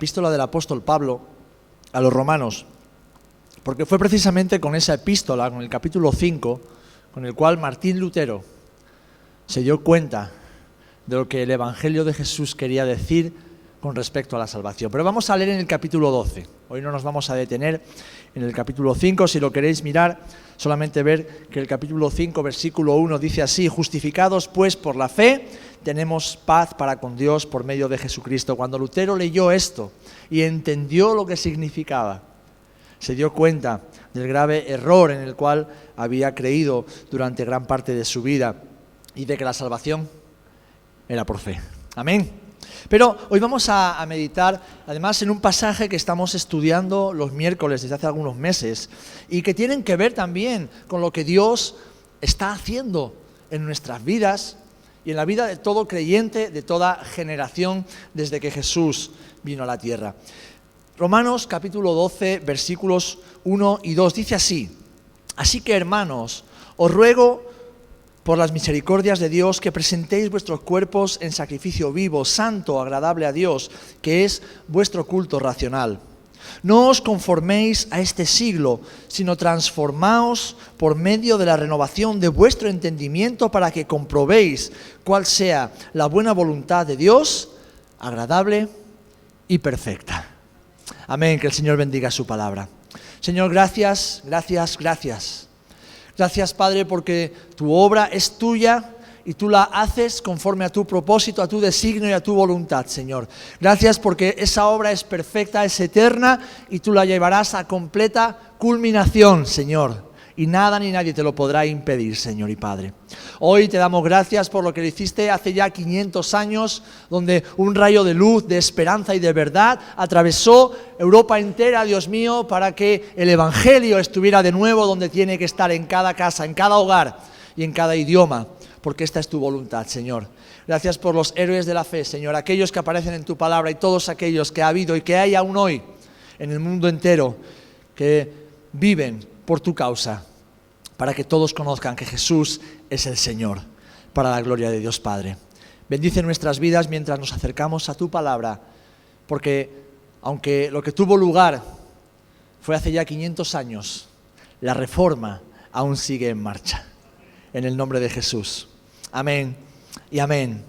epístola del apóstol Pablo a los romanos, porque fue precisamente con esa epístola, con el capítulo 5, con el cual Martín Lutero se dio cuenta de lo que el Evangelio de Jesús quería decir con respecto a la salvación. Pero vamos a leer en el capítulo 12. Hoy no nos vamos a detener en el capítulo 5. Si lo queréis mirar, solamente ver que el capítulo 5, versículo 1 dice así, justificados pues por la fe, tenemos paz para con Dios por medio de Jesucristo. Cuando Lutero leyó esto y entendió lo que significaba, se dio cuenta del grave error en el cual había creído durante gran parte de su vida y de que la salvación era por fe. Amén. Pero hoy vamos a, meditar, además, en un pasaje que estamos estudiando los miércoles desde hace algunos meses y que tienen que ver también con lo que Dios está haciendo en nuestras vidas y en la vida de todo creyente, de toda generación, desde que Jesús vino a la tierra. Romanos capítulo 12, versículos 1 y 2 dice así, así que hermanos, os ruego por las misericordias de Dios, que presentéis vuestros cuerpos en sacrificio vivo, santo, agradable a Dios, que es vuestro culto racional. No os conforméis a este siglo, sino transformaos por medio de la renovación de vuestro entendimiento para que comprobéis cuál sea la buena voluntad de Dios, agradable y perfecta. Amén, que el Señor bendiga su palabra. Señor, gracias, gracias, gracias Gracias, Padre, porque tu obra es tuya y tú la haces conforme a tu propósito, a tu designio y a tu voluntad, Señor. Gracias porque esa obra es perfecta, es eterna y tú la llevarás a completa culminación, Señor y nada ni nadie te lo podrá impedir, Señor y Padre. Hoy te damos gracias por lo que hiciste hace ya 500 años, donde un rayo de luz, de esperanza y de verdad atravesó Europa entera, Dios mío, para que el Evangelio estuviera de nuevo donde tiene que estar, en cada casa, en cada hogar y en cada idioma, porque esta es tu voluntad, Señor. Gracias por los héroes de la fe, Señor, aquellos que aparecen en tu palabra y todos aquellos que ha habido y que hay aún hoy en el mundo entero, que viven por tu causa para que todos conozcan que Jesús es el Señor, para la gloria de Dios Padre. Bendice nuestras vidas mientras nos acercamos a tu palabra, porque aunque lo que tuvo lugar fue hace ya 500 años, la reforma aún sigue en marcha. En el nombre de Jesús. Amén y amén.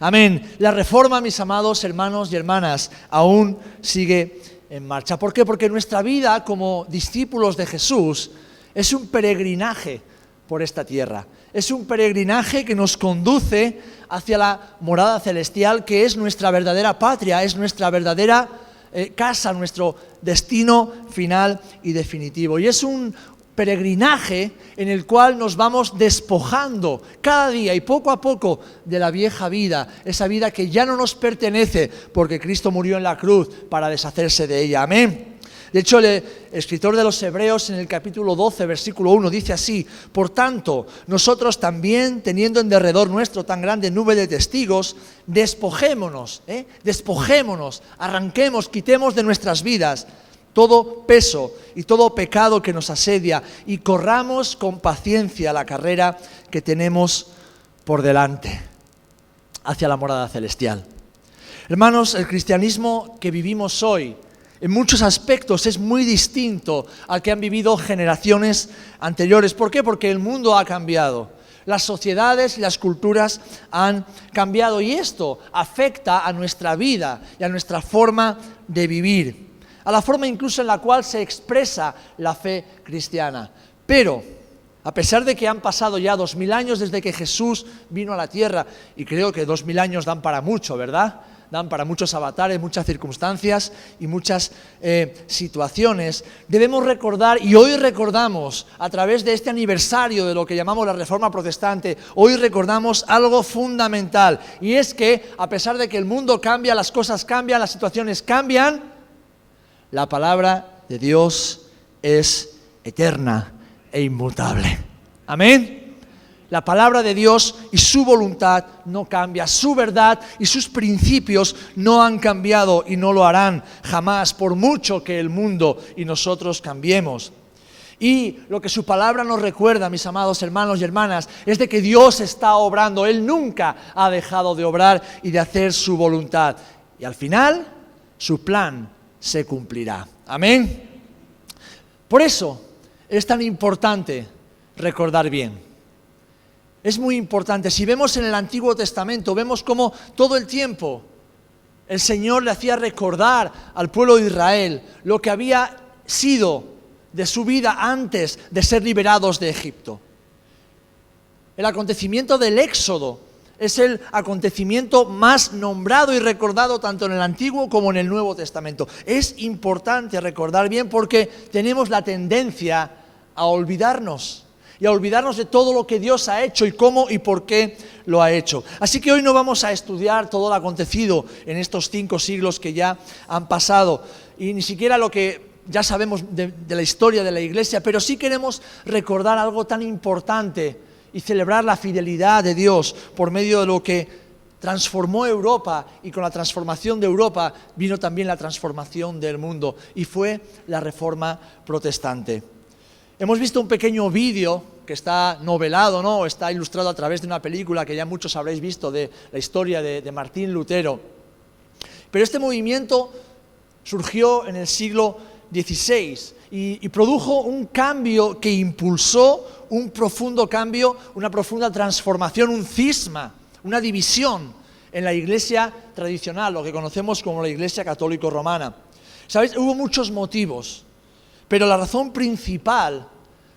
Amén. La reforma, mis amados hermanos y hermanas, aún sigue en marcha. ¿Por qué? Porque nuestra vida como discípulos de Jesús es un peregrinaje por esta tierra. Es un peregrinaje que nos conduce hacia la morada celestial, que es nuestra verdadera patria, es nuestra verdadera eh, casa, nuestro destino final y definitivo. Y es un peregrinaje en el cual nos vamos despojando cada día y poco a poco de la vieja vida, esa vida que ya no nos pertenece porque Cristo murió en la cruz para deshacerse de ella. Amén. De hecho, el escritor de los Hebreos en el capítulo 12, versículo 1, dice así, por tanto, nosotros también, teniendo en derredor nuestro tan grande nube de testigos, despojémonos, ¿eh? despojémonos, arranquemos, quitemos de nuestras vidas todo peso y todo pecado que nos asedia y corramos con paciencia la carrera que tenemos por delante hacia la morada celestial. Hermanos, el cristianismo que vivimos hoy, en muchos aspectos es muy distinto al que han vivido generaciones anteriores. ¿Por qué? Porque el mundo ha cambiado. Las sociedades y las culturas han cambiado y esto afecta a nuestra vida y a nuestra forma de vivir, a la forma incluso en la cual se expresa la fe cristiana. Pero, a pesar de que han pasado ya dos mil años desde que Jesús vino a la tierra, y creo que dos mil años dan para mucho, ¿verdad? dan para muchos avatares, muchas circunstancias y muchas eh, situaciones, debemos recordar, y hoy recordamos a través de este aniversario de lo que llamamos la Reforma Protestante, hoy recordamos algo fundamental, y es que a pesar de que el mundo cambia, las cosas cambian, las situaciones cambian, la palabra de Dios es eterna e inmutable. Amén. La palabra de Dios y su voluntad no cambia, su verdad y sus principios no han cambiado y no lo harán jamás, por mucho que el mundo y nosotros cambiemos. Y lo que su palabra nos recuerda, mis amados hermanos y hermanas, es de que Dios está obrando, Él nunca ha dejado de obrar y de hacer su voluntad. Y al final, su plan se cumplirá. Amén. Por eso es tan importante recordar bien. Es muy importante. Si vemos en el Antiguo Testamento, vemos cómo todo el tiempo el Señor le hacía recordar al pueblo de Israel lo que había sido de su vida antes de ser liberados de Egipto. El acontecimiento del Éxodo es el acontecimiento más nombrado y recordado tanto en el Antiguo como en el Nuevo Testamento. Es importante recordar bien porque tenemos la tendencia a olvidarnos y a olvidarnos de todo lo que Dios ha hecho y cómo y por qué lo ha hecho. Así que hoy no vamos a estudiar todo lo acontecido en estos cinco siglos que ya han pasado y ni siquiera lo que ya sabemos de, la historia de la iglesia, pero sí queremos recordar algo tan importante y celebrar la fidelidad de Dios por medio de lo que transformó Europa y con la transformación de Europa vino también la transformación del mundo y fue la reforma protestante. Hemos visto un pequeño vídeo que está novelado, ¿no? está ilustrado a través de una película que ya muchos habréis visto de la historia de, Martín Lutero. Pero este movimiento surgió en el siglo XVI y, produjo un cambio que impulsó un profundo cambio, una profunda transformación, un cisma, una división en la iglesia tradicional, lo que conocemos como la iglesia católico romana. ¿Sabéis? Hubo muchos motivos. Pero la razón principal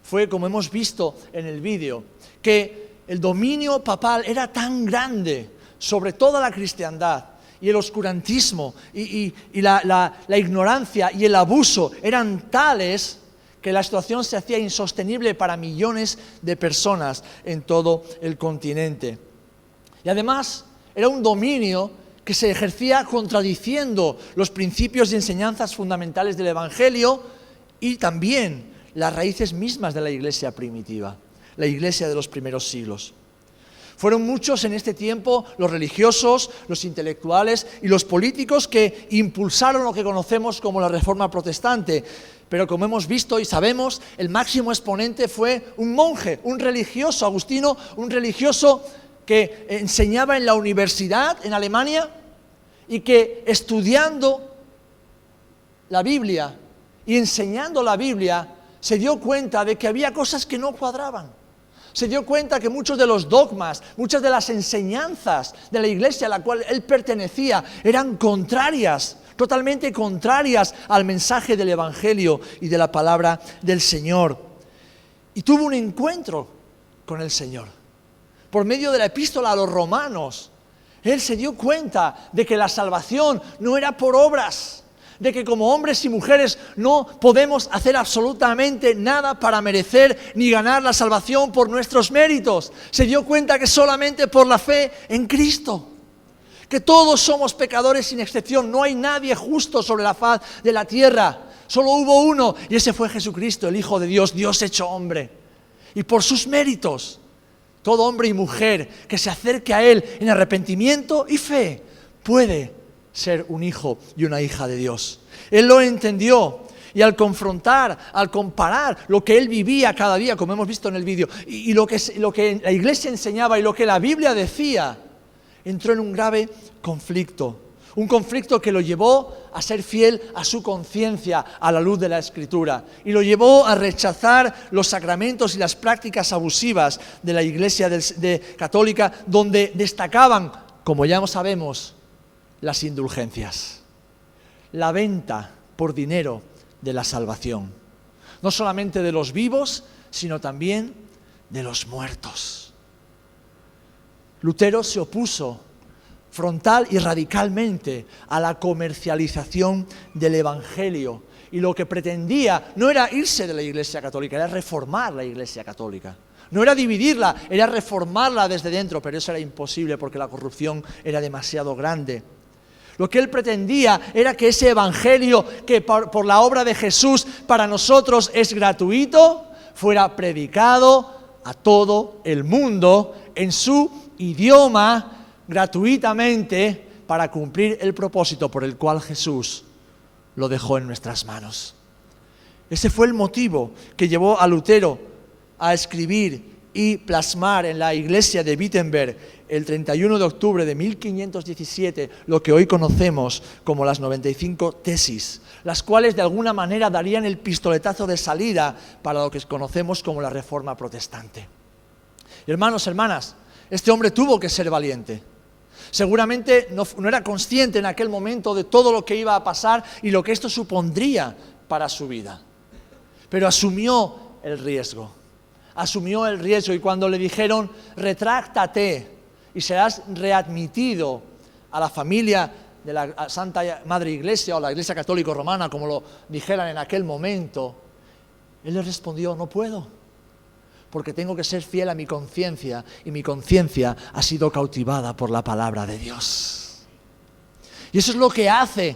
fue, como hemos visto en el vídeo, que el dominio papal era tan grande sobre toda la cristiandad y el oscurantismo y, la, ignorancia y el abuso eran tales que la situación se hacía insostenible para millones de personas en todo el continente. Y además era un dominio que se ejercía contradiciendo los principios y enseñanzas fundamentales del Evangelio, y también las raíces mismas de la iglesia primitiva, la iglesia de los primeros siglos. Fueron muchos en este tiempo los religiosos, los intelectuales y los políticos que impulsaron lo que conocemos como la Reforma Protestante. Pero como hemos visto y sabemos, el máximo exponente fue un monje, un religioso, Agustino, un religioso que enseñaba en la universidad en Alemania y que estudiando la Biblia y enseñando la Biblia, se dio cuenta de que había cosas que no cuadraban. Se dio cuenta que muchos de los dogmas, muchas de las enseñanzas de la iglesia a la cual él pertenecía eran contrarias, totalmente contrarias al mensaje del Evangelio y de la palabra del Señor. Y tuvo un encuentro con el Señor. Por medio de la epístola a los romanos, él se dio cuenta de que la salvación no era por obras, de que como hombres y mujeres no podemos hacer absolutamente nada para merecer ni ganar la salvación por nuestros méritos. Se dio cuenta que solamente por la fe en Cristo que todos somos pecadores sin excepción, no hay nadie justo sobre la faz de la tierra, solo hubo uno y ese fue Jesucristo, el Hijo de Dios, Dios hecho hombre. Y por sus méritos, todo hombre y mujer que se acerque a Él en arrepentimiento y fe puede ser un hijo y una hija de Dios. Él lo entendió. Y al confrontar, al comparar lo que él vivía cada día, como hemos visto en el vídeo, y, lo, que, la iglesia enseñaba y lo que la Biblia decía, entró en un grave conflicto. Un conflicto que lo llevó a ser fiel a su conciencia a la luz de la Escritura. Y lo llevó a rechazar los sacramentos y las prácticas abusivas de la Iglesia católica, donde destacaban, como ya sabemos, las indulgencias, la venta por dinero de la salvación, no solamente de los vivos, sino también de los muertos. Lutero se opuso frontal y radicalmente a la comercialización del Evangelio y lo que pretendía no era irse de la Iglesia Católica, era reformar la Iglesia Católica. No era dividirla, era reformarla desde dentro, pero eso era imposible porque la corrupción era demasiado grande. Lo que él pretendía era que ese evangelio que por, la obra de Jesús para nosotros es gratuito, fuera predicado a todo el mundo en su idioma gratuitamente para cumplir el propósito por el cual Jesús lo dejó en nuestras manos. Ese fue el motivo que llevó a Lutero a escribir y plasmar en la iglesia de Wittenberg el 31 de octubre de 1517 lo que hoy conocemos como las 95 tesis, las cuales de alguna manera darían el pistoletazo de salida para lo que conocemos como la Reforma Protestante. hermanos, hermanas, este hombre tuvo que ser valiente. Seguramente no, no, era consciente en aquel momento de todo lo que iba a pasar y lo que esto supondría para su vida. Pero asumió el riesgo. Asumió el riesgo y cuando le dijeron, retráctate, y serás readmitido a la familia de la Santa Madre Iglesia o la Iglesia Católica Romana, como lo dijeran en aquel momento, él le respondió, no puedo, porque tengo que ser fiel a mi conciencia y mi conciencia ha sido cautivada por la palabra de Dios. Y eso es lo que hace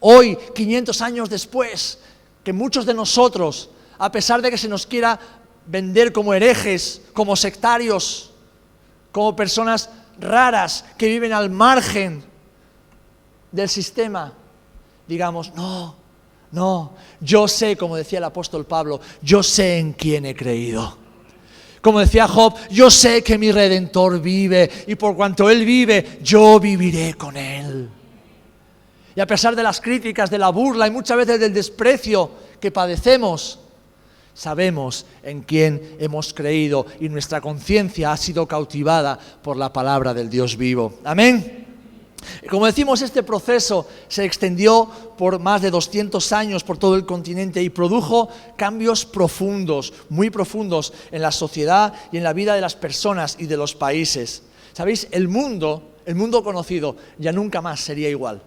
hoy, 500 años después, que muchos de nosotros, a pesar de que se nos quiera vender como herejes, como sectarios, como personas raras que viven al margen del sistema, digamos, no, no, yo sé, como decía el apóstol Pablo, yo sé en quién he creído. Como decía Job, yo sé que mi redentor vive y por cuanto él vive, yo viviré con él. Y a pesar de las críticas, de la burla y muchas veces del desprecio que padecemos, sabemos en quién hemos creído y nuestra conciencia ha sido cautivada por la palabra del Dios vivo. Amén. Como decimos, este proceso se extendió por más de 200 años por todo el continente y produjo cambios profundos, muy profundos en la sociedad y en la vida de las personas y de los países. ¿Sabéis? El mundo, el mundo conocido, ya nunca más sería igual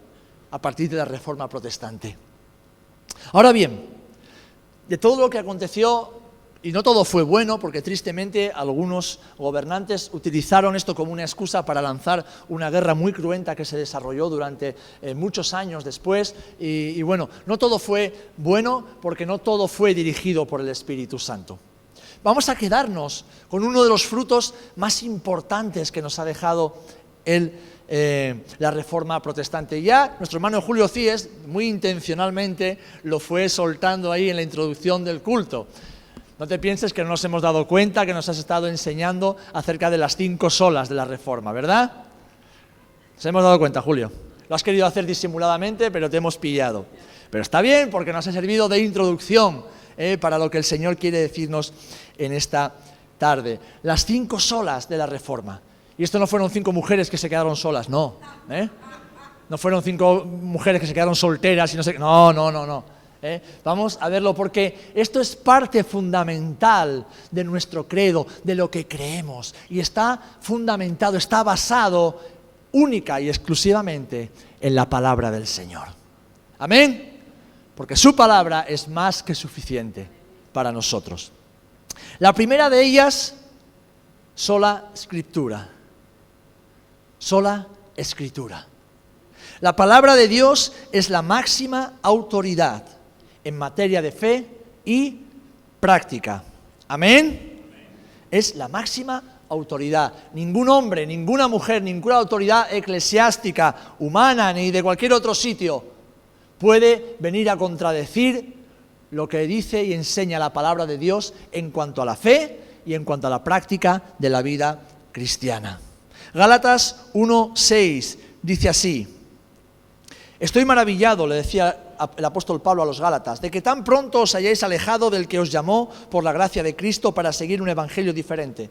a partir de la reforma protestante. Ahora bien, de todo lo que aconteció, y no todo fue bueno, porque tristemente algunos gobernantes utilizaron esto como una excusa para lanzar una guerra muy cruenta que se desarrolló durante eh, muchos años después. Y, y bueno, no todo fue bueno porque no todo fue dirigido por el Espíritu Santo. Vamos a quedarnos con uno de los frutos más importantes que nos ha dejado el eh, la reforma protestante. Ya nuestro hermano Julio Cíes, muy intencionalmente, lo fue soltando ahí en la introducción del culto. No te pienses que no nos hemos dado cuenta que nos has estado enseñando acerca de las cinco solas de la reforma, ¿verdad? Nos hemos dado cuenta, Julio. Lo has querido hacer disimuladamente, pero te hemos pillado. Pero está bien porque nos ha servido de introducción eh, para lo que el Señor quiere decirnos en esta tarde. Las cinco solas de la reforma. Y esto no fueron cinco mujeres que se quedaron solas, no. ¿eh? No fueron cinco mujeres que se quedaron solteras y no sé No, no, no, no. ¿eh? Vamos a verlo porque esto es parte fundamental de nuestro credo, de lo que creemos. Y está fundamentado, está basado única y exclusivamente en la palabra del Señor. Amén. Porque su palabra es más que suficiente para nosotros. La primera de ellas, sola escritura sola escritura. La palabra de Dios es la máxima autoridad en materia de fe y práctica. Amén. Es la máxima autoridad. Ningún hombre, ninguna mujer, ninguna autoridad eclesiástica, humana, ni de cualquier otro sitio puede venir a contradecir lo que dice y enseña la palabra de Dios en cuanto a la fe y en cuanto a la práctica de la vida cristiana. Gálatas 1.6 dice así, estoy maravillado, le decía el apóstol Pablo a los Gálatas, de que tan pronto os hayáis alejado del que os llamó por la gracia de Cristo para seguir un evangelio diferente.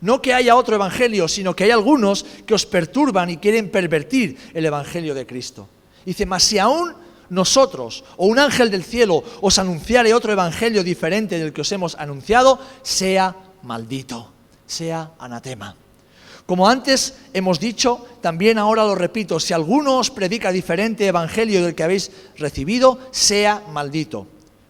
No que haya otro evangelio, sino que hay algunos que os perturban y quieren pervertir el evangelio de Cristo. Dice, mas si aún nosotros o un ángel del cielo os anunciare otro evangelio diferente del que os hemos anunciado, sea maldito, sea anatema. Como antes hemos dicho, también ahora lo repito, si alguno os predica diferente evangelio del que habéis recibido, sea maldito.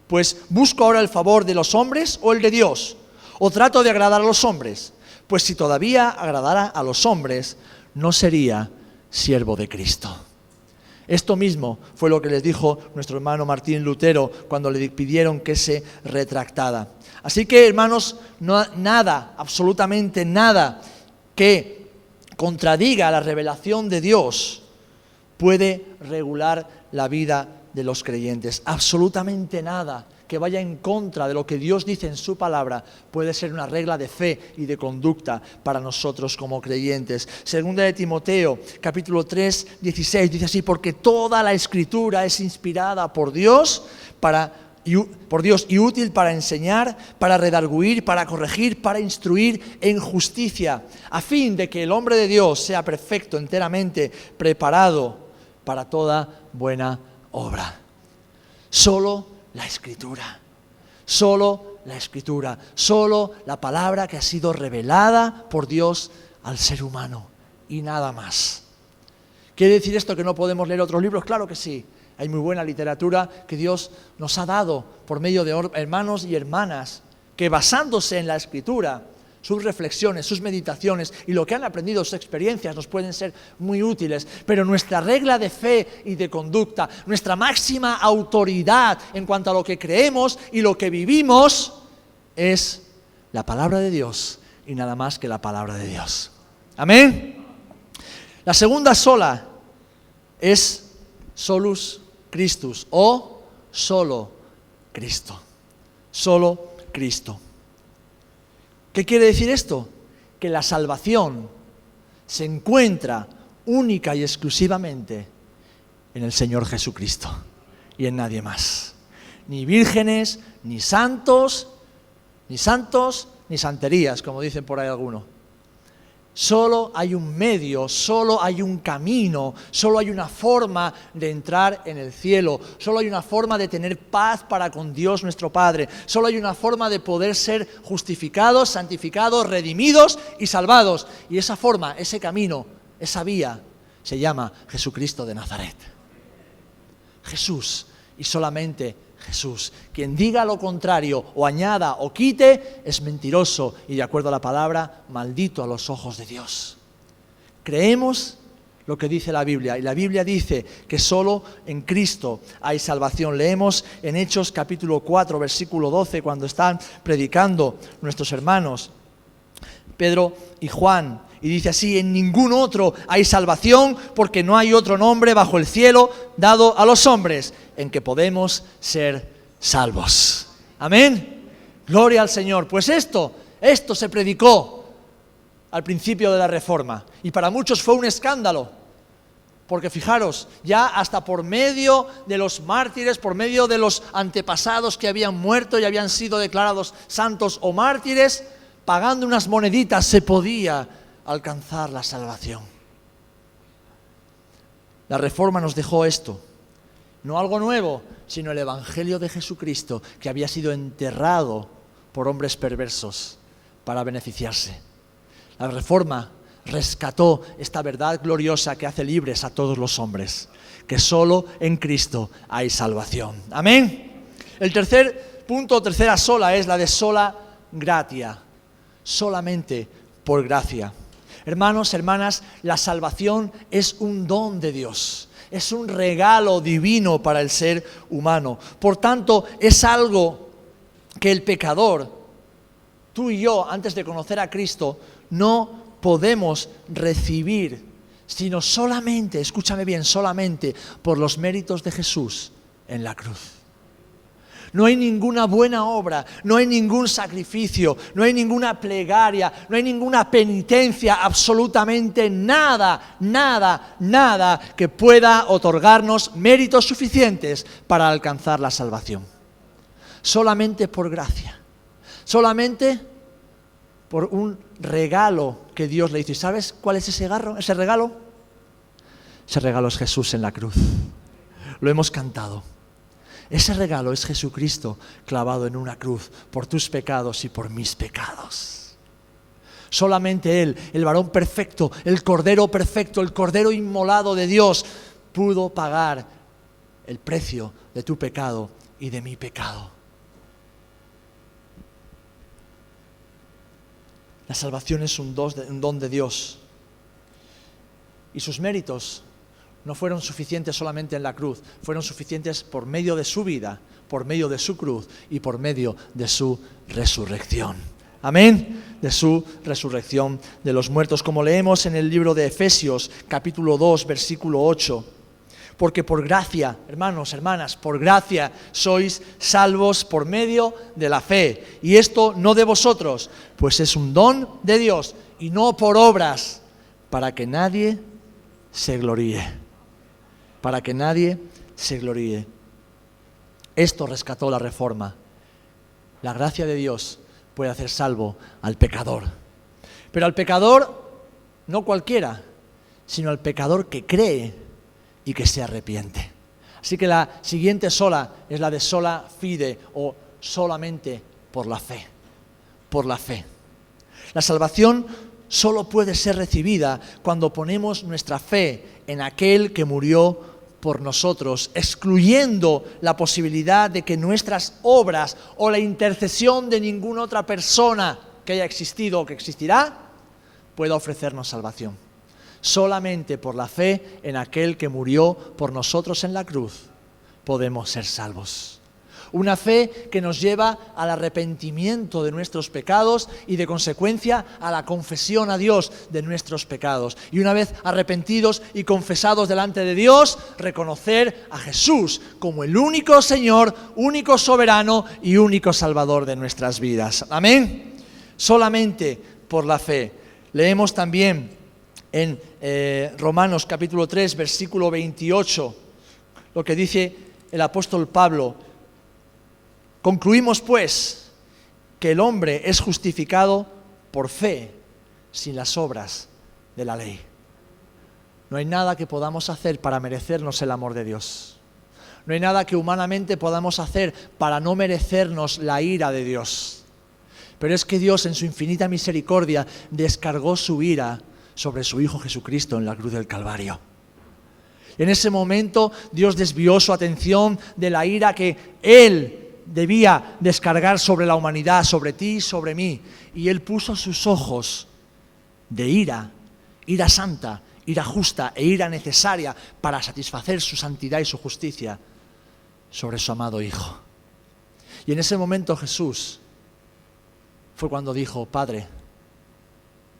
Pues busco ahora el favor de los hombres o el de Dios, o trato de agradar a los hombres, pues si todavía agradara a los hombres, no sería siervo de Cristo. Esto mismo fue lo que les dijo nuestro hermano Martín Lutero cuando le pidieron que se retractara. Así que, hermanos, no, nada, absolutamente nada que contradiga la revelación de Dios puede regular la vida de los creyentes. Absolutamente nada que vaya en contra de lo que Dios dice en su palabra puede ser una regla de fe y de conducta para nosotros como creyentes. Segunda de Timoteo, capítulo 3, 16, dice así, porque toda la escritura es inspirada por Dios para por Dios y útil para enseñar, para redarguir, para corregir, para instruir en justicia, a fin de que el hombre de Dios sea perfecto, enteramente preparado para toda buena obra. Solo la escritura, solo la escritura, solo la palabra que ha sido revelada por Dios al ser humano y nada más. ¿Quiere decir esto que no podemos leer otros libros? Claro que sí. Hay muy buena literatura que Dios nos ha dado por medio de hermanos y hermanas que basándose en la escritura, sus reflexiones, sus meditaciones y lo que han aprendido, sus experiencias, nos pueden ser muy útiles. Pero nuestra regla de fe y de conducta, nuestra máxima autoridad en cuanto a lo que creemos y lo que vivimos, es la palabra de Dios y nada más que la palabra de Dios. Amén. La segunda sola es solus Christus o solo Cristo. Solo Cristo. ¿Qué quiere decir esto? Que la salvación se encuentra única y exclusivamente en el Señor Jesucristo y en nadie más. Ni vírgenes, ni santos, ni santos, ni santerías, como dicen por ahí algunos. Solo hay un medio, solo hay un camino, solo hay una forma de entrar en el cielo, solo hay una forma de tener paz para con Dios nuestro Padre, solo hay una forma de poder ser justificados, santificados, redimidos y salvados. Y esa forma, ese camino, esa vía se llama Jesucristo de Nazaret. Jesús y solamente Jesús. Quien diga lo contrario o añada o quite es mentiroso y de acuerdo a la palabra, maldito a los ojos de Dios. Creemos lo que dice la Biblia y la Biblia dice que solo en Cristo hay salvación. Leemos en Hechos capítulo 4 versículo 12 cuando están predicando nuestros hermanos Pedro y Juan y dice así, en ningún otro hay salvación porque no hay otro nombre bajo el cielo dado a los hombres en que podemos ser salvos. Amén. Gloria al Señor. Pues esto, esto se predicó al principio de la reforma y para muchos fue un escándalo. Porque fijaros, ya hasta por medio de los mártires, por medio de los antepasados que habían muerto y habían sido declarados santos o mártires, pagando unas moneditas se podía alcanzar la salvación. La reforma nos dejó esto, no algo nuevo, sino el Evangelio de Jesucristo que había sido enterrado por hombres perversos para beneficiarse. La reforma rescató esta verdad gloriosa que hace libres a todos los hombres, que solo en Cristo hay salvación. Amén. El tercer punto, tercera sola, es la de sola gratia, solamente por gracia. Hermanos, hermanas, la salvación es un don de Dios, es un regalo divino para el ser humano. Por tanto, es algo que el pecador, tú y yo, antes de conocer a Cristo, no podemos recibir, sino solamente, escúchame bien, solamente por los méritos de Jesús en la cruz. No hay ninguna buena obra, no hay ningún sacrificio, no hay ninguna plegaria, no hay ninguna penitencia, absolutamente nada, nada, nada que pueda otorgarnos méritos suficientes para alcanzar la salvación. Solamente por gracia, solamente por un regalo que Dios le hizo. ¿Y sabes cuál es ese, ese regalo? Ese regalo es Jesús en la cruz. Lo hemos cantado. Ese regalo es Jesucristo clavado en una cruz por tus pecados y por mis pecados. Solamente Él, el varón perfecto, el cordero perfecto, el cordero inmolado de Dios, pudo pagar el precio de tu pecado y de mi pecado. La salvación es un don de Dios. Y sus méritos no fueron suficientes solamente en la cruz, fueron suficientes por medio de su vida, por medio de su cruz y por medio de su resurrección. Amén. De su resurrección de los muertos, como leemos en el libro de Efesios capítulo 2, versículo 8. porque por gracia, hermanos, hermanas, por gracia sois salvos por medio de la fe. Y esto no de vosotros, pues es un don de Dios y no por obras, para que nadie se gloríe. Para que nadie se gloríe. Esto rescató la reforma. La gracia de Dios puede hacer salvo al pecador. Pero al pecador, no cualquiera, sino al pecador que cree y que se arrepiente. Así que la siguiente sola es la de sola fide o solamente por la fe, por la fe. La salvación solo puede ser recibida cuando ponemos nuestra fe en aquel que murió por nosotros, excluyendo la posibilidad de que nuestras obras o la intercesión de ninguna otra persona que haya existido o que existirá pueda ofrecernos salvación. Solamente por la fe en aquel que murió por nosotros en la cruz podemos ser salvos. Una fe que nos lleva al arrepentimiento de nuestros pecados y de consecuencia a la confesión a Dios de nuestros pecados. Y una vez arrepentidos y confesados delante de Dios, reconocer a Jesús como el único Señor, único soberano y único Salvador de nuestras vidas. Amén. Solamente por la fe. Leemos también en eh, Romanos capítulo 3, versículo 28, lo que dice el apóstol Pablo. Concluimos pues que el hombre es justificado por fe sin las obras de la ley. No hay nada que podamos hacer para merecernos el amor de Dios. No hay nada que humanamente podamos hacer para no merecernos la ira de Dios. Pero es que Dios en su infinita misericordia descargó su ira sobre su Hijo Jesucristo en la cruz del Calvario. En ese momento Dios desvió su atención de la ira que Él debía descargar sobre la humanidad, sobre ti sobre mí. Y Él puso sus ojos de ira, ira santa, ira justa e ira necesaria para satisfacer su santidad y su justicia sobre su amado Hijo. Y en ese momento Jesús fue cuando dijo, Padre,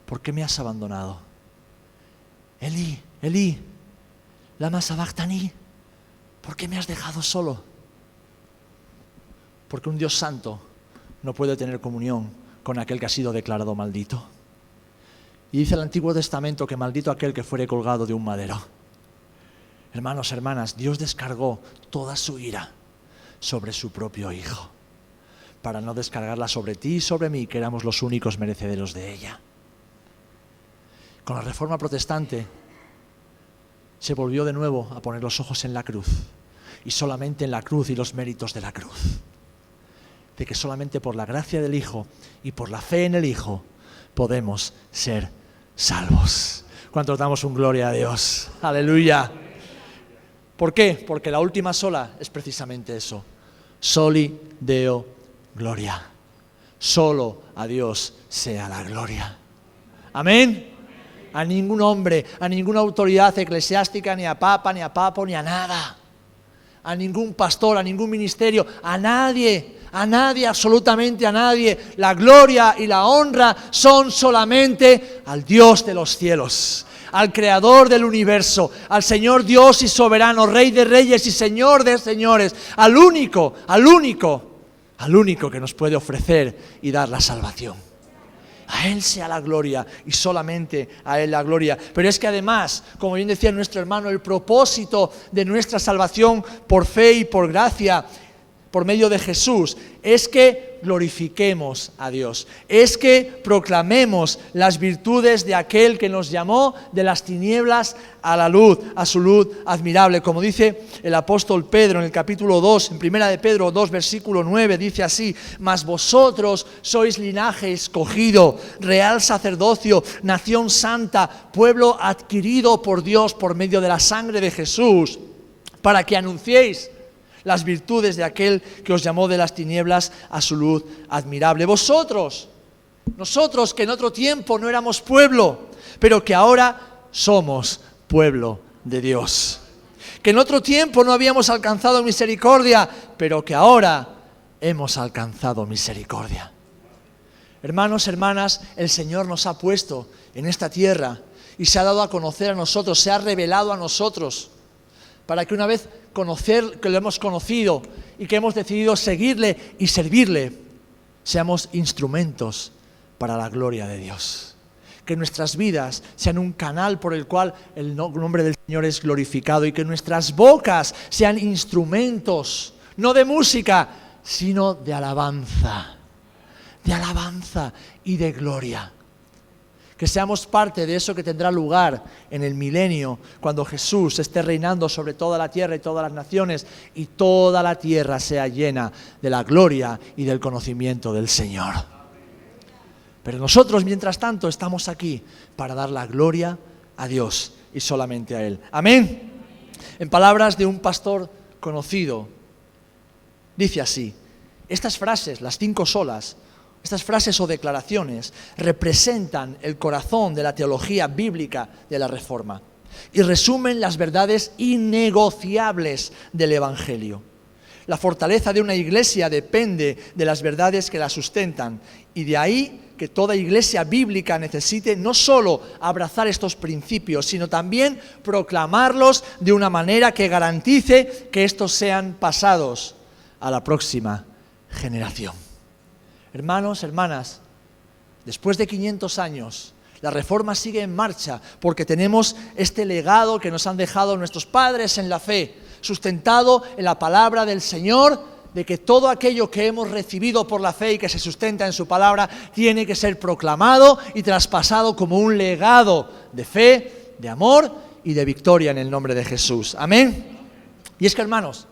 ¿por qué me has abandonado? Elí, Elí, lama sabachthani, ¿por qué me has dejado solo? Porque un Dios santo no puede tener comunión con aquel que ha sido declarado maldito. Y dice el Antiguo Testamento que maldito aquel que fuere colgado de un madero. Hermanos, hermanas, Dios descargó toda su ira sobre su propio Hijo, para no descargarla sobre ti y sobre mí, que éramos los únicos merecederos de ella. Con la reforma protestante se volvió de nuevo a poner los ojos en la cruz y solamente en la cruz y los méritos de la cruz. De que solamente por la gracia del Hijo y por la fe en el Hijo podemos ser salvos. Cuánto damos un gloria a Dios. Aleluya. ¿Por qué? Porque la última sola es precisamente eso. Soli Deo Gloria. Solo a Dios sea la gloria. Amén a ningún hombre, a ninguna autoridad eclesiástica, ni a papa, ni a papo, ni a nada. A ningún pastor, a ningún ministerio, a nadie, a nadie, absolutamente a nadie. La gloria y la honra son solamente al Dios de los cielos, al Creador del universo, al Señor Dios y soberano, Rey de reyes y Señor de señores, al único, al único, al único que nos puede ofrecer y dar la salvación. A Él sea la gloria y solamente a Él la gloria. Pero es que además, como bien decía nuestro hermano, el propósito de nuestra salvación por fe y por gracia por medio de Jesús es que glorifiquemos a Dios, es que proclamemos las virtudes de aquel que nos llamó de las tinieblas a la luz, a su luz admirable. Como dice el apóstol Pedro en el capítulo 2, en primera de Pedro 2, versículo 9, dice así, mas vosotros sois linaje escogido, real sacerdocio, nación santa, pueblo adquirido por Dios por medio de la sangre de Jesús, para que anunciéis las virtudes de aquel que os llamó de las tinieblas a su luz admirable. Vosotros, nosotros que en otro tiempo no éramos pueblo, pero que ahora somos pueblo de Dios. Que en otro tiempo no habíamos alcanzado misericordia, pero que ahora hemos alcanzado misericordia. Hermanos, hermanas, el Señor nos ha puesto en esta tierra y se ha dado a conocer a nosotros, se ha revelado a nosotros para que una vez conocer, que lo hemos conocido y que hemos decidido seguirle y servirle, seamos instrumentos para la gloria de Dios. Que nuestras vidas sean un canal por el cual el nombre del Señor es glorificado y que nuestras bocas sean instrumentos, no de música, sino de alabanza, de alabanza y de gloria que seamos parte de eso que tendrá lugar en el milenio, cuando Jesús esté reinando sobre toda la tierra y todas las naciones y toda la tierra sea llena de la gloria y del conocimiento del Señor. Pero nosotros, mientras tanto, estamos aquí para dar la gloria a Dios y solamente a Él. Amén. En palabras de un pastor conocido, dice así, estas frases, las cinco solas, estas frases o declaraciones representan el corazón de la teología bíblica de la Reforma y resumen las verdades innegociables del Evangelio. La fortaleza de una iglesia depende de las verdades que la sustentan y de ahí que toda iglesia bíblica necesite no solo abrazar estos principios, sino también proclamarlos de una manera que garantice que estos sean pasados a la próxima generación. Hermanos, hermanas, después de 500 años, la reforma sigue en marcha porque tenemos este legado que nos han dejado nuestros padres en la fe, sustentado en la palabra del Señor, de que todo aquello que hemos recibido por la fe y que se sustenta en su palabra tiene que ser proclamado y traspasado como un legado de fe, de amor y de victoria en el nombre de Jesús. Amén. Y es que, hermanos,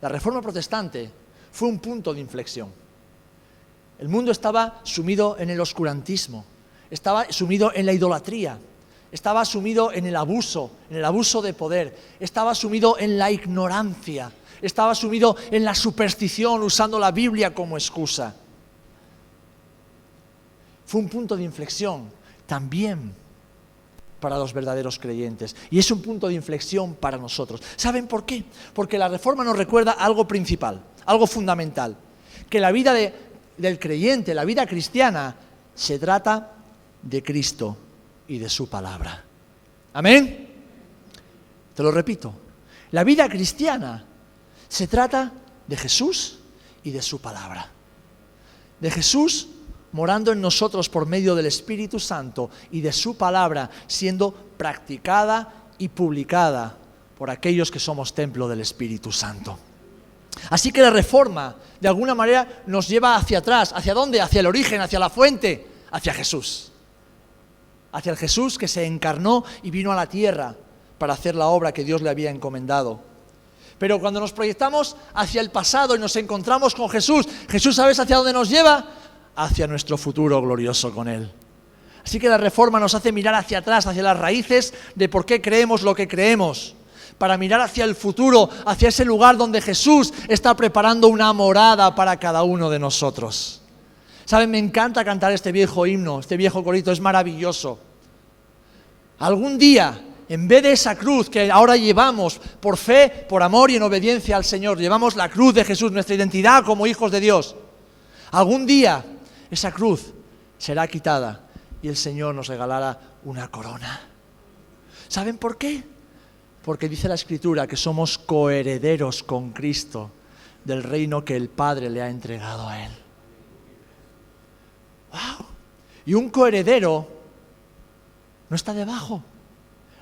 la reforma protestante fue un punto de inflexión. El mundo estaba sumido en el oscurantismo, estaba sumido en la idolatría, estaba sumido en el abuso, en el abuso de poder, estaba sumido en la ignorancia, estaba sumido en la superstición usando la Biblia como excusa. Fue un punto de inflexión también para los verdaderos creyentes. Y es un punto de inflexión para nosotros. ¿Saben por qué? Porque la reforma nos recuerda algo principal, algo fundamental. Que la vida de del creyente, la vida cristiana, se trata de Cristo y de su palabra. Amén. Te lo repito, la vida cristiana se trata de Jesús y de su palabra. De Jesús morando en nosotros por medio del Espíritu Santo y de su palabra siendo practicada y publicada por aquellos que somos templo del Espíritu Santo. Así que la reforma, de alguna manera, nos lleva hacia atrás. ¿Hacia dónde? Hacia el origen, hacia la fuente, hacia Jesús. Hacia el Jesús que se encarnó y vino a la tierra para hacer la obra que Dios le había encomendado. Pero cuando nos proyectamos hacia el pasado y nos encontramos con Jesús, Jesús, ¿sabes hacia dónde nos lleva? Hacia nuestro futuro glorioso con Él. Así que la reforma nos hace mirar hacia atrás, hacia las raíces de por qué creemos lo que creemos para mirar hacia el futuro, hacia ese lugar donde Jesús está preparando una morada para cada uno de nosotros. Saben, me encanta cantar este viejo himno, este viejo corito, es maravilloso. Algún día, en vez de esa cruz que ahora llevamos por fe, por amor y en obediencia al Señor, llevamos la cruz de Jesús, nuestra identidad como hijos de Dios. Algún día esa cruz será quitada y el Señor nos regalará una corona. ¿Saben por qué? Porque dice la Escritura que somos coherederos con Cristo del reino que el Padre le ha entregado a Él. ¡Wow! Y un coheredero no está debajo.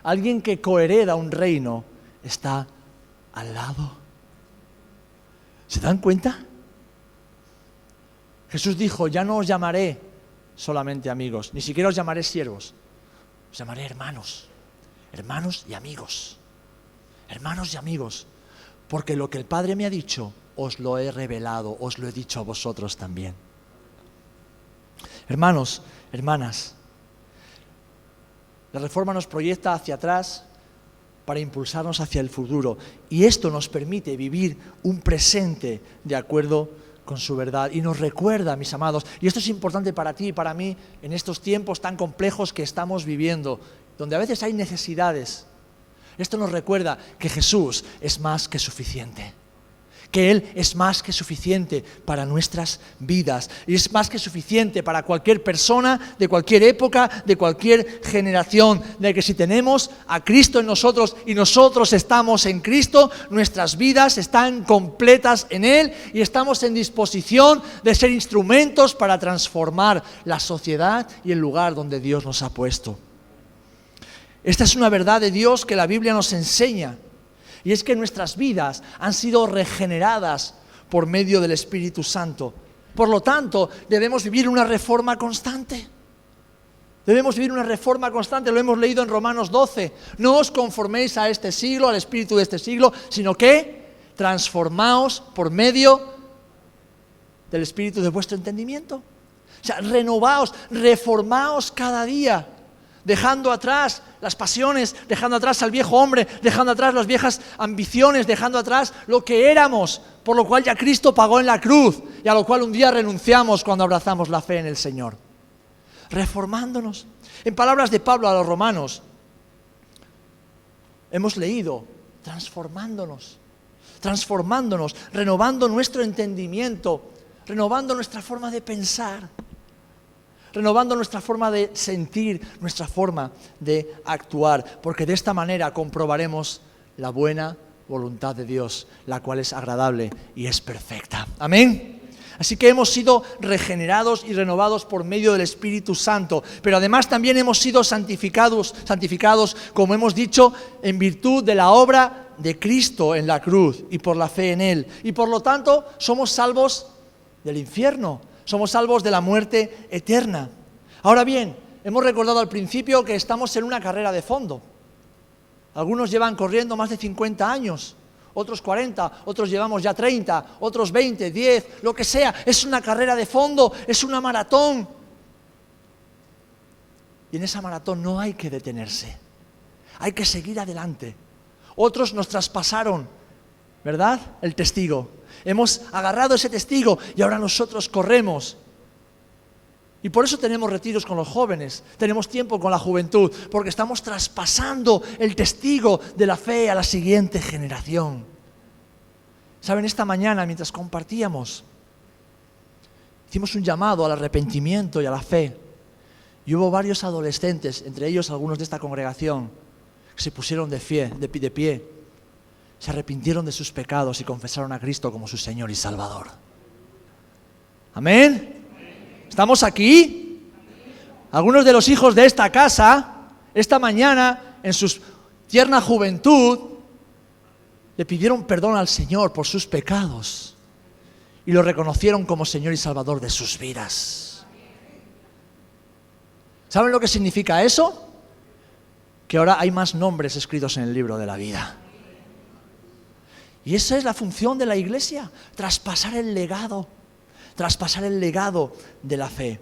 Alguien que cohereda un reino está al lado. ¿Se dan cuenta? Jesús dijo, ya no os llamaré solamente amigos, ni siquiera os llamaré siervos, os llamaré hermanos, hermanos y amigos hermanos y amigos, porque lo que el Padre me ha dicho, os lo he revelado, os lo he dicho a vosotros también. Hermanos, hermanas, la reforma nos proyecta hacia atrás para impulsarnos hacia el futuro y esto nos permite vivir un presente de acuerdo con su verdad y nos recuerda, mis amados, y esto es importante para ti y para mí en estos tiempos tan complejos que estamos viviendo, donde a veces hay necesidades, esto nos recuerda que Jesús es más que suficiente, que Él es más que suficiente para nuestras vidas y es más que suficiente para cualquier persona de cualquier época, de cualquier generación, de que si tenemos a Cristo en nosotros y nosotros estamos en Cristo, nuestras vidas están completas en Él y estamos en disposición de ser instrumentos para transformar la sociedad y el lugar donde Dios nos ha puesto. Esta es una verdad de Dios que la Biblia nos enseña. Y es que nuestras vidas han sido regeneradas por medio del Espíritu Santo. Por lo tanto, debemos vivir una reforma constante. Debemos vivir una reforma constante, lo hemos leído en Romanos 12. No os conforméis a este siglo, al espíritu de este siglo, sino que transformaos por medio del espíritu de vuestro entendimiento. O sea, renovaos, reformaos cada día dejando atrás las pasiones, dejando atrás al viejo hombre, dejando atrás las viejas ambiciones, dejando atrás lo que éramos, por lo cual ya Cristo pagó en la cruz y a lo cual un día renunciamos cuando abrazamos la fe en el Señor. Reformándonos. En palabras de Pablo a los romanos, hemos leído, transformándonos, transformándonos, renovando nuestro entendimiento, renovando nuestra forma de pensar renovando nuestra forma de sentir, nuestra forma de actuar, porque de esta manera comprobaremos la buena voluntad de Dios, la cual es agradable y es perfecta. Amén. Así que hemos sido regenerados y renovados por medio del Espíritu Santo, pero además también hemos sido santificados, santificados, como hemos dicho, en virtud de la obra de Cristo en la cruz y por la fe en Él. Y por lo tanto somos salvos del infierno, somos salvos de la muerte eterna. Ahora bien, hemos recordado al principio que estamos en una carrera de fondo. Algunos llevan corriendo más de 50 años, otros 40, otros llevamos ya 30, otros 20, 10, lo que sea. Es una carrera de fondo, es una maratón. Y en esa maratón no hay que detenerse, hay que seguir adelante. Otros nos traspasaron, ¿verdad? El testigo. Hemos agarrado ese testigo y ahora nosotros corremos. Y por eso tenemos retiros con los jóvenes, tenemos tiempo con la juventud, porque estamos traspasando el testigo de la fe a la siguiente generación. Saben, esta mañana mientras compartíamos, hicimos un llamado al arrepentimiento y a la fe. Y hubo varios adolescentes, entre ellos algunos de esta congregación, que se pusieron de pie, de pie se arrepintieron de sus pecados y confesaron a Cristo como su Señor y Salvador. Amén. ¿Estamos aquí? Algunos de los hijos de esta casa, esta mañana, en su tierna juventud, le pidieron perdón al Señor por sus pecados y lo reconocieron como Señor y Salvador de sus vidas. ¿Saben lo que significa eso? Que ahora hay más nombres escritos en el libro de la vida. Y esa es la función de la iglesia, traspasar el legado, traspasar el legado de la fe.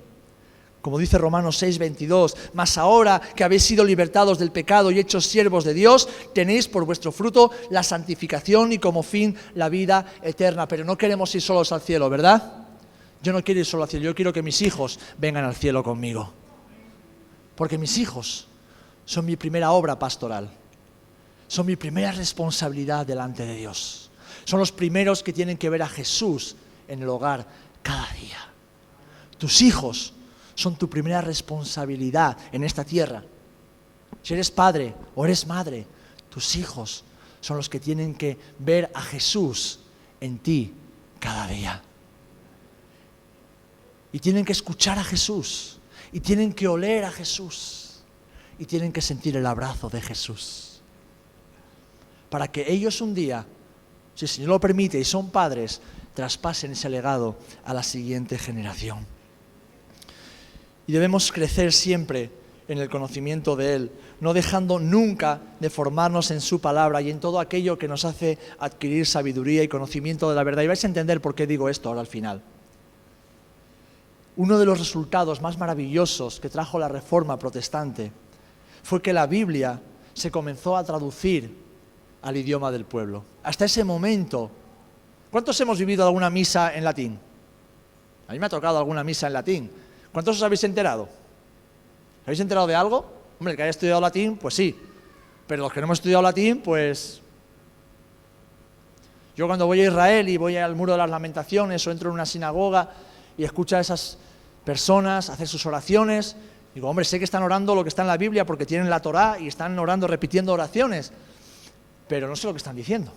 Como dice Romanos 6, 22, mas ahora que habéis sido libertados del pecado y hechos siervos de Dios, tenéis por vuestro fruto la santificación y como fin la vida eterna. Pero no queremos ir solos al cielo, ¿verdad? Yo no quiero ir solo al cielo, yo quiero que mis hijos vengan al cielo conmigo. Porque mis hijos son mi primera obra pastoral son mi primera responsabilidad delante de Dios. Son los primeros que tienen que ver a Jesús en el hogar cada día. Tus hijos son tu primera responsabilidad en esta tierra. Si eres padre o eres madre, tus hijos son los que tienen que ver a Jesús en ti cada día. Y tienen que escuchar a Jesús. Y tienen que oler a Jesús. Y tienen que sentir el abrazo de Jesús para que ellos un día, si el Señor lo permite y son padres, traspasen ese legado a la siguiente generación. Y debemos crecer siempre en el conocimiento de Él, no dejando nunca de formarnos en su palabra y en todo aquello que nos hace adquirir sabiduría y conocimiento de la verdad. Y vais a entender por qué digo esto ahora al final. Uno de los resultados más maravillosos que trajo la reforma protestante fue que la Biblia se comenzó a traducir al idioma del pueblo. Hasta ese momento, ¿cuántos hemos vivido alguna misa en latín? A mí me ha tocado alguna misa en latín. ¿Cuántos os habéis enterado? ¿Habéis enterado de algo? Hombre, el que haya estudiado latín, pues sí. Pero los que no hemos estudiado latín, pues... Yo cuando voy a Israel y voy al muro de las lamentaciones o entro en una sinagoga y escucho a esas personas hacer sus oraciones, digo, hombre, sé que están orando lo que está en la Biblia porque tienen la Torá y están orando repitiendo oraciones, pero no sé lo que están diciendo.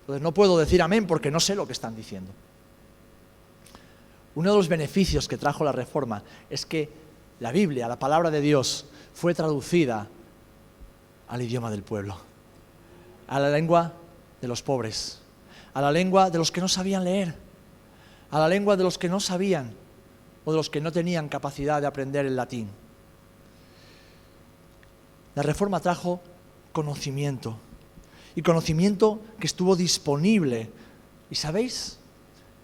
Entonces no puedo decir amén porque no sé lo que están diciendo. Uno de los beneficios que trajo la reforma es que la Biblia, la palabra de Dios, fue traducida al idioma del pueblo, a la lengua de los pobres, a la lengua de los que no sabían leer, a la lengua de los que no sabían o de los que no tenían capacidad de aprender el latín. La reforma trajo conocimiento y conocimiento que estuvo disponible. ¿Y sabéis?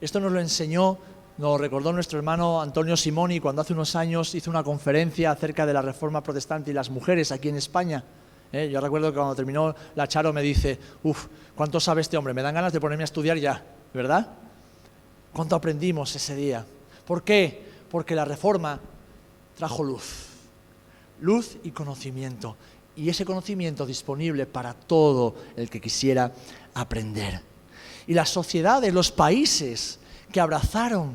Esto nos lo enseñó nos recordó nuestro hermano Antonio Simoni cuando hace unos años hizo una conferencia acerca de la reforma protestante y las mujeres aquí en España. ¿eh? Yo recuerdo que cuando terminó la Charo me dice, uff, ¿cuánto sabe este hombre? Me dan ganas de ponerme a estudiar ya, ¿verdad? ¿Cuánto aprendimos ese día? ¿Por qué? Porque la reforma trajo luz, luz y conocimiento, y ese conocimiento disponible para todo el que quisiera aprender. Y las sociedades, los países que abrazaron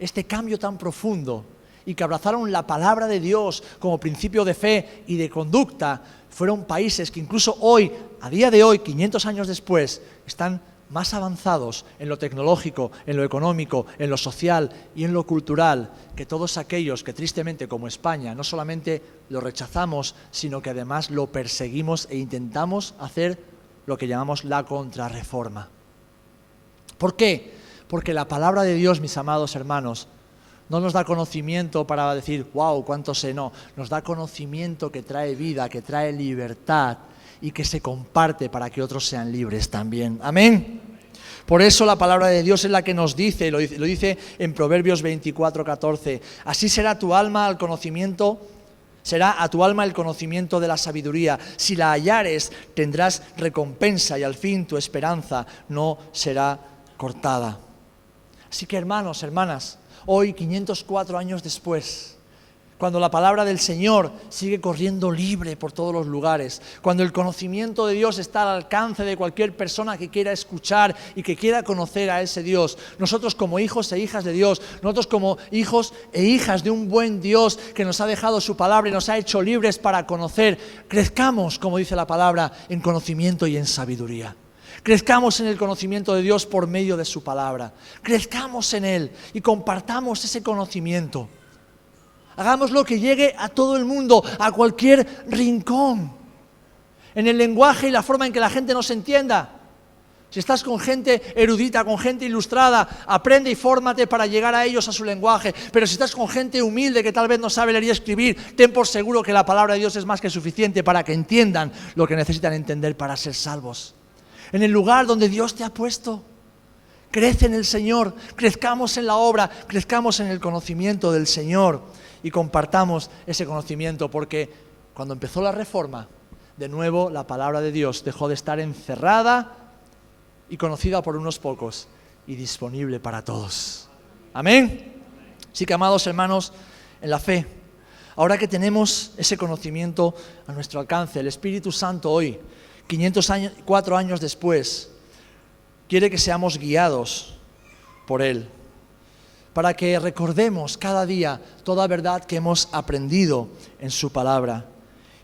este cambio tan profundo y que abrazaron la palabra de Dios como principio de fe y de conducta, fueron países que incluso hoy, a día de hoy, 500 años después, están más avanzados en lo tecnológico, en lo económico, en lo social y en lo cultural que todos aquellos que tristemente como España no solamente lo rechazamos, sino que además lo perseguimos e intentamos hacer lo que llamamos la contrarreforma. ¿Por qué? Porque la palabra de Dios, mis amados hermanos, no nos da conocimiento para decir, wow, cuánto sé, no. Nos da conocimiento que trae vida, que trae libertad y que se comparte para que otros sean libres también. Amén. Por eso la palabra de Dios es la que nos dice, lo dice, lo dice en Proverbios 24, 14. Así será tu alma al conocimiento, será a tu alma el conocimiento de la sabiduría. Si la hallares, tendrás recompensa y al fin tu esperanza no será cortada. Así que hermanos, hermanas, hoy 504 años después, cuando la palabra del Señor sigue corriendo libre por todos los lugares, cuando el conocimiento de Dios está al alcance de cualquier persona que quiera escuchar y que quiera conocer a ese Dios, nosotros como hijos e hijas de Dios, nosotros como hijos e hijas de un buen Dios que nos ha dejado su palabra y nos ha hecho libres para conocer, crezcamos, como dice la palabra, en conocimiento y en sabiduría. Crezcamos en el conocimiento de Dios por medio de su palabra. Crezcamos en Él y compartamos ese conocimiento. Hagamos lo que llegue a todo el mundo, a cualquier rincón. En el lenguaje y la forma en que la gente nos entienda. Si estás con gente erudita, con gente ilustrada, aprende y fórmate para llegar a ellos a su lenguaje. Pero si estás con gente humilde que tal vez no sabe leer y escribir, ten por seguro que la palabra de Dios es más que suficiente para que entiendan lo que necesitan entender para ser salvos en el lugar donde Dios te ha puesto. Crece en el Señor, crezcamos en la obra, crezcamos en el conocimiento del Señor y compartamos ese conocimiento, porque cuando empezó la reforma, de nuevo la palabra de Dios dejó de estar encerrada y conocida por unos pocos y disponible para todos. Amén. Así que, amados hermanos, en la fe, ahora que tenemos ese conocimiento a nuestro alcance, el Espíritu Santo hoy 504 años después, quiere que seamos guiados por Él, para que recordemos cada día toda verdad que hemos aprendido en su palabra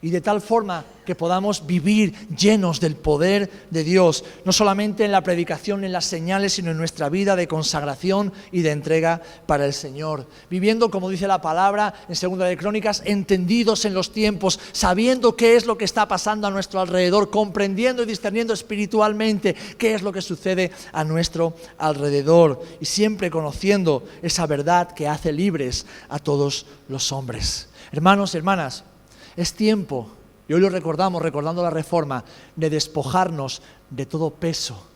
y de tal forma que podamos vivir llenos del poder de Dios, no solamente en la predicación, en las señales, sino en nuestra vida de consagración y de entrega para el Señor. Viviendo, como dice la palabra en Segunda de Crónicas, entendidos en los tiempos, sabiendo qué es lo que está pasando a nuestro alrededor, comprendiendo y discerniendo espiritualmente qué es lo que sucede a nuestro alrededor y siempre conociendo esa verdad que hace libres a todos los hombres. Hermanos, hermanas, es tiempo, y hoy lo recordamos, recordando la reforma, de despojarnos de todo peso.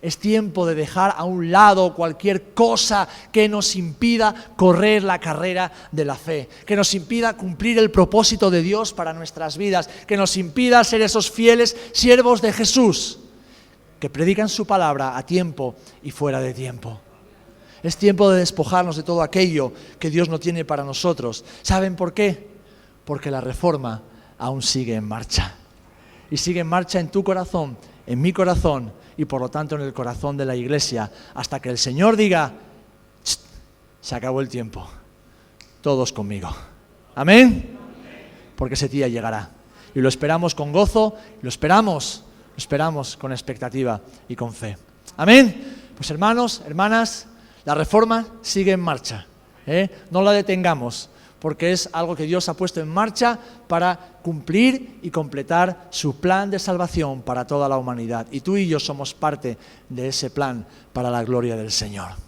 Es tiempo de dejar a un lado cualquier cosa que nos impida correr la carrera de la fe, que nos impida cumplir el propósito de Dios para nuestras vidas, que nos impida ser esos fieles siervos de Jesús, que predican su palabra a tiempo y fuera de tiempo. Es tiempo de despojarnos de todo aquello que Dios no tiene para nosotros. ¿Saben por qué? Porque la reforma aún sigue en marcha. Y sigue en marcha en tu corazón, en mi corazón y por lo tanto en el corazón de la iglesia, hasta que el Señor diga, se acabó el tiempo, todos conmigo. Amén. Porque ese día llegará. Y lo esperamos con gozo, lo esperamos, lo esperamos con expectativa y con fe. Amén. Pues hermanos, hermanas, la reforma sigue en marcha. ¿eh? No la detengamos, porque es algo que Dios ha puesto en marcha para cumplir y completar su plan de salvación para toda la humanidad. Y tú y yo somos parte de ese plan para la gloria del Señor.